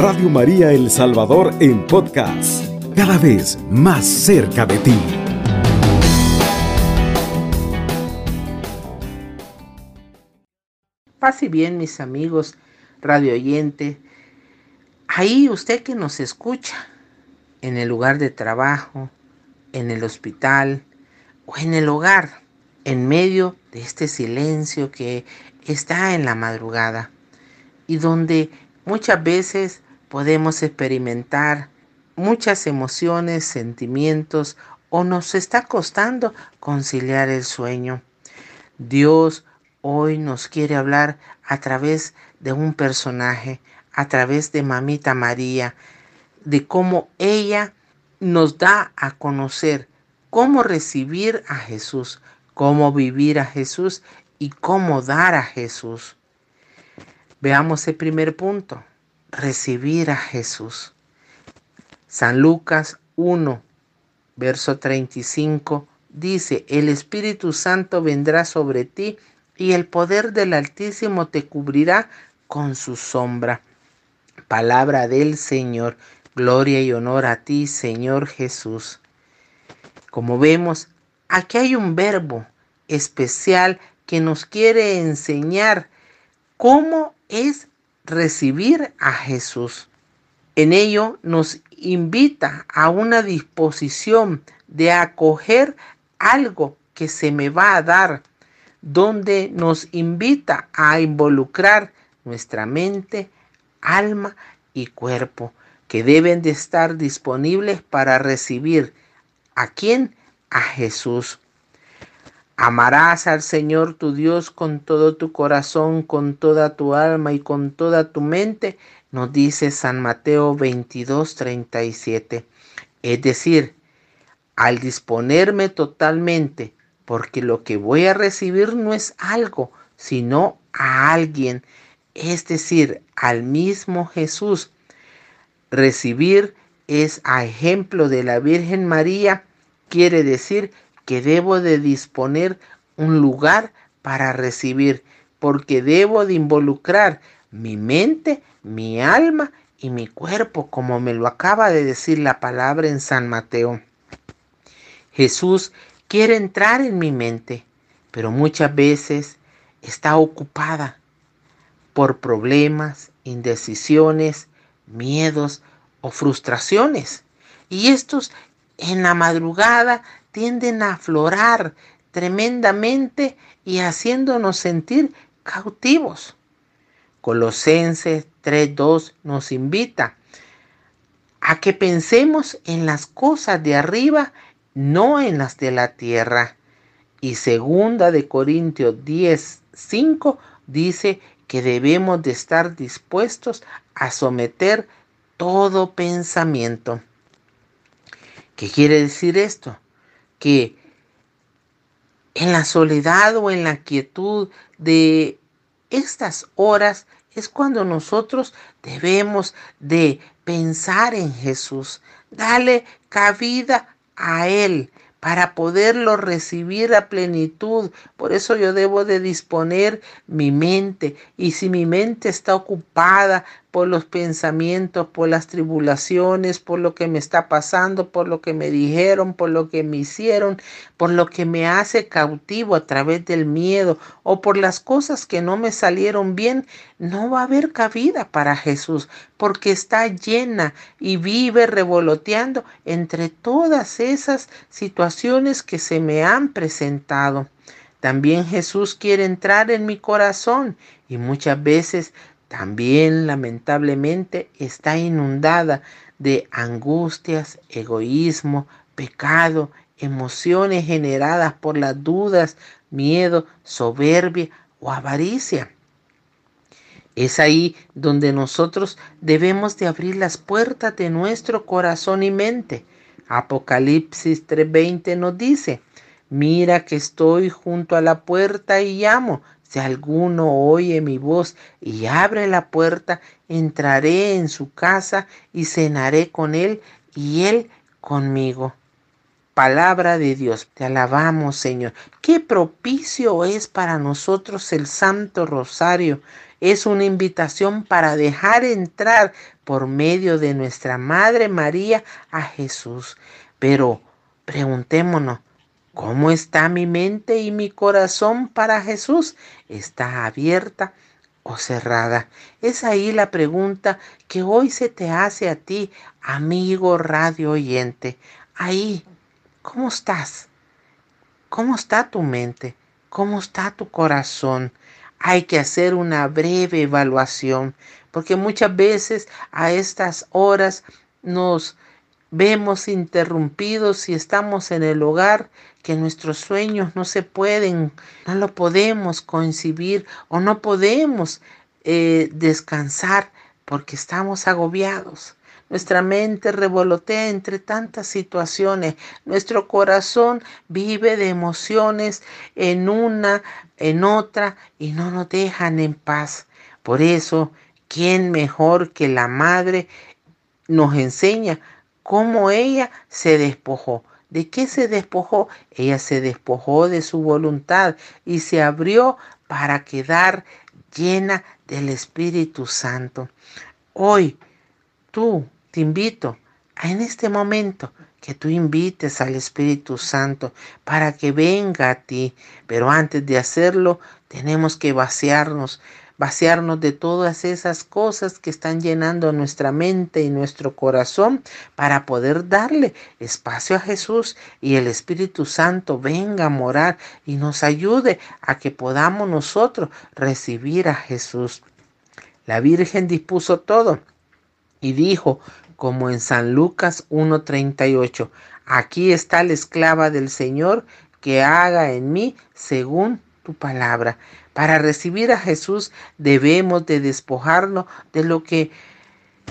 Radio María El Salvador en podcast, cada vez más cerca de ti. Paz y bien, mis amigos radio oyente, ahí usted que nos escucha, en el lugar de trabajo, en el hospital o en el hogar, en medio de este silencio que está en la madrugada y donde muchas veces podemos experimentar muchas emociones, sentimientos o nos está costando conciliar el sueño. Dios hoy nos quiere hablar a través de un personaje, a través de Mamita María, de cómo ella nos da a conocer cómo recibir a Jesús, cómo vivir a Jesús y cómo dar a Jesús. Veamos el primer punto, recibir a Jesús. San Lucas 1, verso 35 dice, el Espíritu Santo vendrá sobre ti y el poder del Altísimo te cubrirá con su sombra. Palabra del Señor, gloria y honor a ti, Señor Jesús. Como vemos, aquí hay un verbo especial que nos quiere enseñar cómo es recibir a Jesús. En ello nos invita a una disposición de acoger algo que se me va a dar, donde nos invita a involucrar nuestra mente, alma y cuerpo, que deben de estar disponibles para recibir a quién? A Jesús. Amarás al Señor tu Dios con todo tu corazón, con toda tu alma y con toda tu mente, nos dice San Mateo 22, 37. Es decir, al disponerme totalmente, porque lo que voy a recibir no es algo, sino a alguien, es decir, al mismo Jesús. Recibir es a ejemplo de la Virgen María, quiere decir que debo de disponer un lugar para recibir, porque debo de involucrar mi mente, mi alma y mi cuerpo, como me lo acaba de decir la palabra en San Mateo. Jesús quiere entrar en mi mente, pero muchas veces está ocupada por problemas, indecisiones, miedos o frustraciones. Y estos en la madrugada tienden a aflorar tremendamente y haciéndonos sentir cautivos. Colosenses 3.2 nos invita a que pensemos en las cosas de arriba, no en las de la tierra. Y segunda de Corintios 10.5 dice que debemos de estar dispuestos a someter todo pensamiento. ¿Qué quiere decir esto? Que en la soledad o en la quietud de estas horas es cuando nosotros debemos de pensar en Jesús, darle cabida a Él, para poderlo recibir a plenitud. Por eso yo debo de disponer mi mente. Y si mi mente está ocupada por los pensamientos, por las tribulaciones, por lo que me está pasando, por lo que me dijeron, por lo que me hicieron, por lo que me hace cautivo a través del miedo o por las cosas que no me salieron bien, no va a haber cabida para Jesús porque está llena y vive revoloteando entre todas esas situaciones que se me han presentado. También Jesús quiere entrar en mi corazón y muchas veces también lamentablemente está inundada de angustias, egoísmo, pecado, emociones generadas por las dudas, miedo, soberbia o avaricia. Es ahí donde nosotros debemos de abrir las puertas de nuestro corazón y mente. Apocalipsis 3:20 nos dice, mira que estoy junto a la puerta y llamo. Si alguno oye mi voz y abre la puerta, entraré en su casa y cenaré con él y él conmigo. palabra de Dios. Te alabamos, Señor. Qué propicio es para nosotros el Santo Rosario. Es una invitación para dejar entrar por medio de nuestra Madre María a Jesús. Pero preguntémonos, ¿cómo está mi mente y mi corazón para Jesús? ¿Está abierta? o cerrada? Es ahí la pregunta que hoy se te hace a ti, amigo radio oyente. Ahí, ¿cómo estás? ¿Cómo está tu mente? ¿Cómo está tu corazón? Hay que hacer una breve evaluación, porque muchas veces a estas horas nos vemos interrumpidos y estamos en el hogar que nuestros sueños no se pueden, no lo podemos concebir o no podemos eh, descansar porque estamos agobiados. Nuestra mente revolotea entre tantas situaciones. Nuestro corazón vive de emociones en una, en otra y no nos dejan en paz. Por eso, ¿quién mejor que la madre nos enseña cómo ella se despojó? ¿De qué se despojó? Ella se despojó de su voluntad y se abrió para quedar llena del Espíritu Santo. Hoy tú te invito a en este momento que tú invites al Espíritu Santo para que venga a ti. Pero antes de hacerlo, tenemos que vaciarnos, vaciarnos de todas esas cosas que están llenando nuestra mente y nuestro corazón para poder darle espacio a Jesús y el Espíritu Santo venga a morar y nos ayude a que podamos nosotros recibir a Jesús. La Virgen dispuso todo y dijo, como en San Lucas 1.38, aquí está la esclava del Señor que haga en mí según tu palabra. Para recibir a Jesús debemos de despojarnos de lo que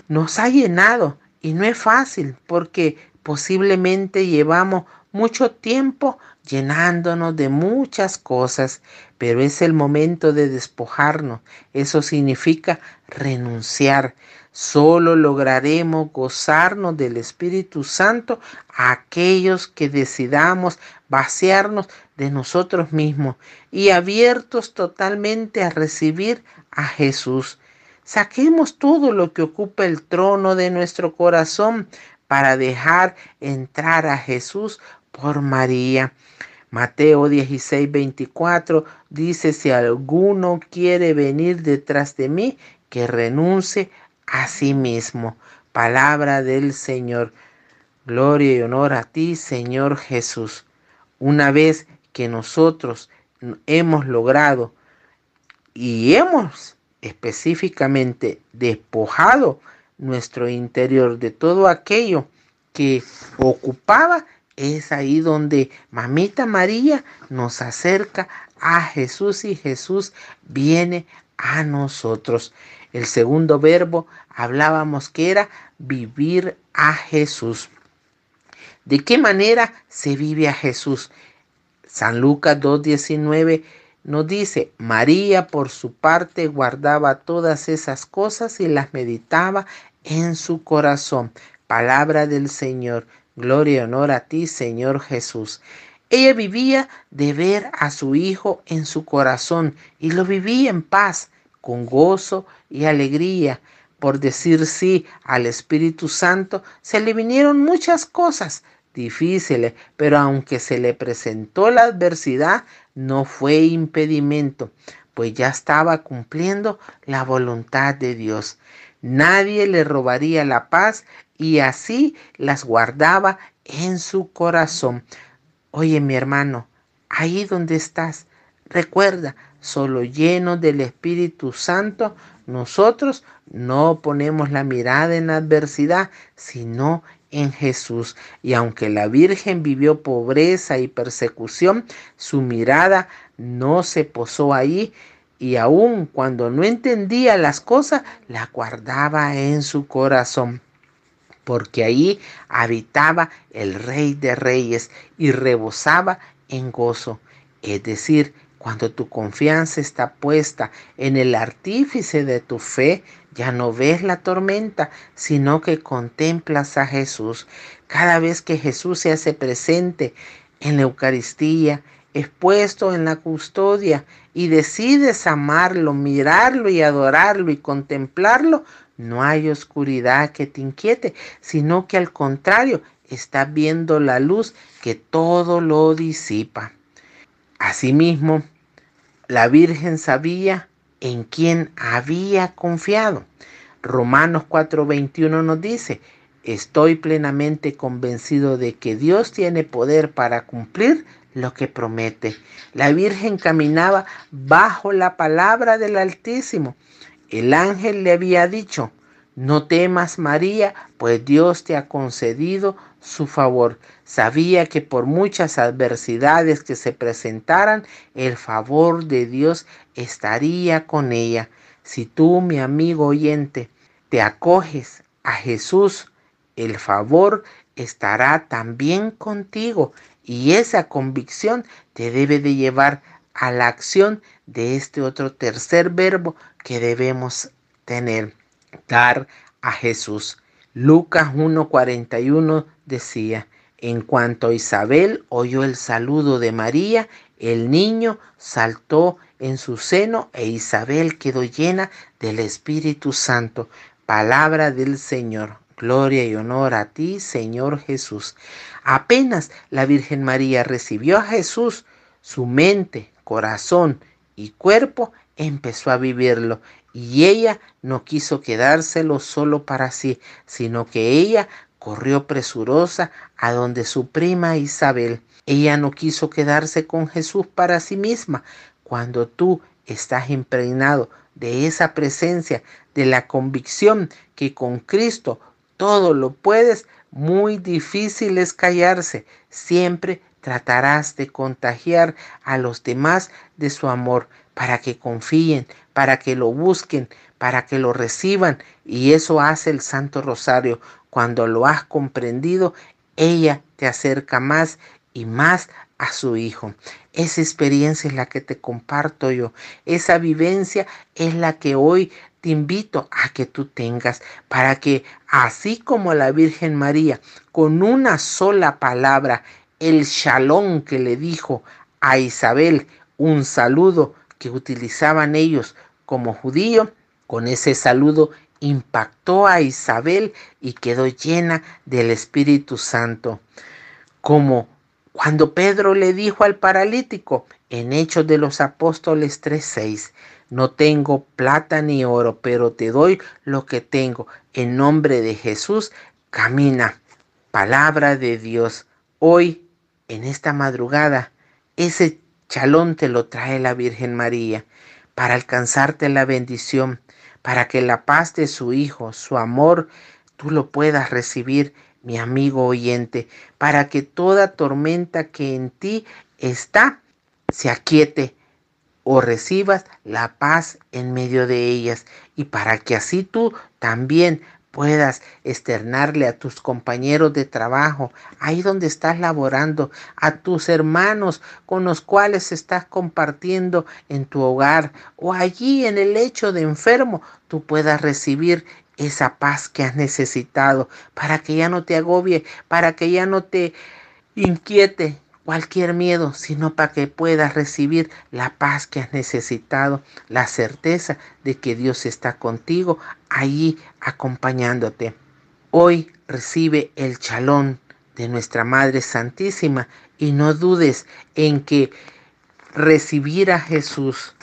nos ha llenado y no es fácil porque posiblemente llevamos mucho tiempo llenándonos de muchas cosas, pero es el momento de despojarnos. Eso significa renunciar. Solo lograremos gozarnos del Espíritu Santo a aquellos que decidamos vaciarnos de nosotros mismos y abiertos totalmente a recibir a Jesús. Saquemos todo lo que ocupa el trono de nuestro corazón para dejar entrar a Jesús por María. Mateo 16, 24 dice, si alguno quiere venir detrás de mí, que renuncie a sí mismo. Palabra del Señor. Gloria y honor a ti, Señor Jesús. Una vez que nosotros hemos logrado y hemos específicamente despojado nuestro interior de todo aquello que ocupaba es ahí donde mamita María nos acerca a Jesús y Jesús viene a nosotros. El segundo verbo hablábamos que era vivir a Jesús. ¿De qué manera se vive a Jesús? San Lucas 2.19 nos dice, María por su parte guardaba todas esas cosas y las meditaba en su corazón. Palabra del Señor. Gloria y honor a ti, Señor Jesús. Ella vivía de ver a su Hijo en su corazón y lo vivía en paz, con gozo y alegría. Por decir sí al Espíritu Santo, se le vinieron muchas cosas difíciles, pero aunque se le presentó la adversidad, no fue impedimento, pues ya estaba cumpliendo la voluntad de Dios. Nadie le robaría la paz y así las guardaba en su corazón. Oye mi hermano, ahí donde estás, recuerda, solo lleno del Espíritu Santo, nosotros no ponemos la mirada en la adversidad, sino en Jesús. Y aunque la Virgen vivió pobreza y persecución, su mirada no se posó ahí, y aun cuando no entendía las cosas, la guardaba en su corazón porque ahí habitaba el Rey de Reyes y rebosaba en gozo. Es decir, cuando tu confianza está puesta en el artífice de tu fe, ya no ves la tormenta, sino que contemplas a Jesús. Cada vez que Jesús se hace presente en la Eucaristía, expuesto en la custodia y decides amarlo, mirarlo y adorarlo y contemplarlo, no hay oscuridad que te inquiete, sino que al contrario, estás viendo la luz que todo lo disipa. Asimismo, la Virgen sabía en quién había confiado. Romanos 4:21 nos dice, estoy plenamente convencido de que Dios tiene poder para cumplir lo que promete. La Virgen caminaba bajo la palabra del Altísimo. El ángel le había dicho, no temas María, pues Dios te ha concedido su favor. Sabía que por muchas adversidades que se presentaran, el favor de Dios estaría con ella. Si tú, mi amigo oyente, te acoges a Jesús, el favor estará también contigo y esa convicción te debe de llevar a la acción de este otro tercer verbo que debemos tener a Jesús. Lucas 1:41 decía, en cuanto Isabel oyó el saludo de María, el niño saltó en su seno e Isabel quedó llena del Espíritu Santo. Palabra del Señor. Gloria y honor a ti, Señor Jesús. Apenas la Virgen María recibió a Jesús, su mente, corazón y cuerpo empezó a vivirlo y ella no quiso quedárselo solo para sí, sino que ella corrió presurosa a donde su prima Isabel. Ella no quiso quedarse con Jesús para sí misma. Cuando tú estás impregnado de esa presencia, de la convicción que con Cristo todo lo puedes, muy difícil es callarse. Siempre tratarás de contagiar a los demás de su amor para que confíen, para que lo busquen, para que lo reciban. Y eso hace el Santo Rosario. Cuando lo has comprendido, ella te acerca más y más a su Hijo. Esa experiencia es la que te comparto yo. Esa vivencia es la que hoy te invito a que tú tengas para que así como la Virgen María con una sola palabra, el shalom que le dijo a Isabel, un saludo, que utilizaban ellos como judío, con ese saludo impactó a Isabel y quedó llena del Espíritu Santo. Como cuando Pedro le dijo al paralítico en Hechos de los Apóstoles 3:6, no tengo plata ni oro, pero te doy lo que tengo. En nombre de Jesús, camina. Palabra de Dios. Hoy, en esta madrugada, ese Chalón te lo trae la Virgen María para alcanzarte la bendición, para que la paz de su Hijo, su amor, tú lo puedas recibir, mi amigo oyente, para que toda tormenta que en ti está se aquiete o recibas la paz en medio de ellas y para que así tú también puedas externarle a tus compañeros de trabajo, ahí donde estás laborando, a tus hermanos con los cuales estás compartiendo en tu hogar o allí en el lecho de enfermo, tú puedas recibir esa paz que has necesitado para que ya no te agobie, para que ya no te inquiete cualquier miedo, sino para que puedas recibir la paz que has necesitado, la certeza de que Dios está contigo allí acompañándote. Hoy recibe el chalón de nuestra Madre Santísima y no dudes en que recibir a Jesús,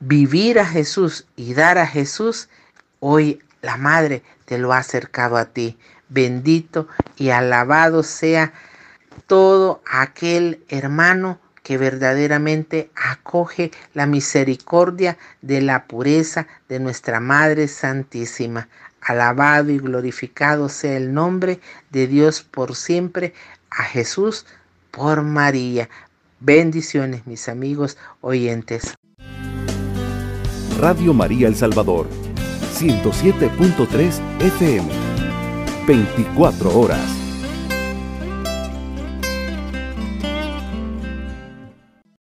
vivir a Jesús y dar a Jesús, hoy la Madre te lo ha acercado a ti. Bendito y alabado sea todo aquel hermano que verdaderamente acoge la misericordia de la pureza de nuestra Madre Santísima. Alabado y glorificado sea el nombre de Dios por siempre, a Jesús por María. Bendiciones mis amigos oyentes. Radio María El Salvador, 107.3 FM, 24 horas.